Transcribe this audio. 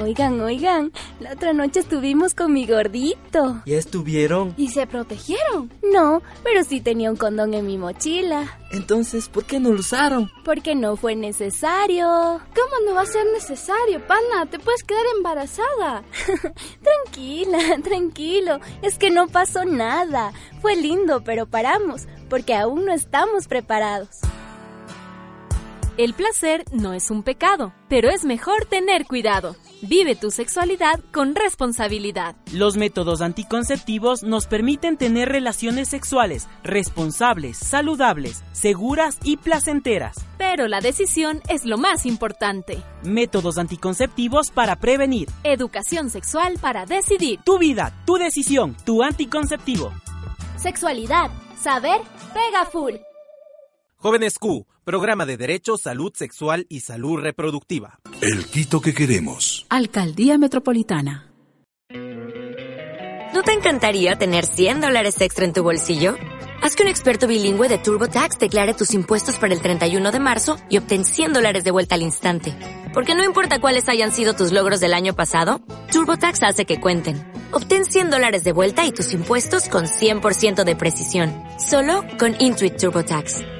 Oigan, oigan, la otra noche estuvimos con mi gordito. ¿Ya estuvieron? ¿Y se protegieron? No, pero sí tenía un condón en mi mochila. Entonces, ¿por qué no lo usaron? Porque no fue necesario. ¿Cómo no va a ser necesario, pana? Te puedes quedar embarazada. Tranquila, tranquilo. Es que no pasó nada. Fue lindo, pero paramos, porque aún no estamos preparados. El placer no es un pecado, pero es mejor tener cuidado. Vive tu sexualidad con responsabilidad. Los métodos anticonceptivos nos permiten tener relaciones sexuales responsables, saludables, seguras y placenteras. Pero la decisión es lo más importante. Métodos anticonceptivos para prevenir. Educación sexual para decidir. Tu vida, tu decisión, tu anticonceptivo. Sexualidad, saber, pega full. Jóvenes Q, programa de Derecho, Salud Sexual y Salud Reproductiva. El Quito que queremos. Alcaldía Metropolitana. ¿No te encantaría tener 100 dólares extra en tu bolsillo? Haz que un experto bilingüe de TurboTax declare tus impuestos para el 31 de marzo y obtén 100 dólares de vuelta al instante. Porque no importa cuáles hayan sido tus logros del año pasado, TurboTax hace que cuenten. Obtén 100 dólares de vuelta y tus impuestos con 100% de precisión. Solo con Intuit TurboTax.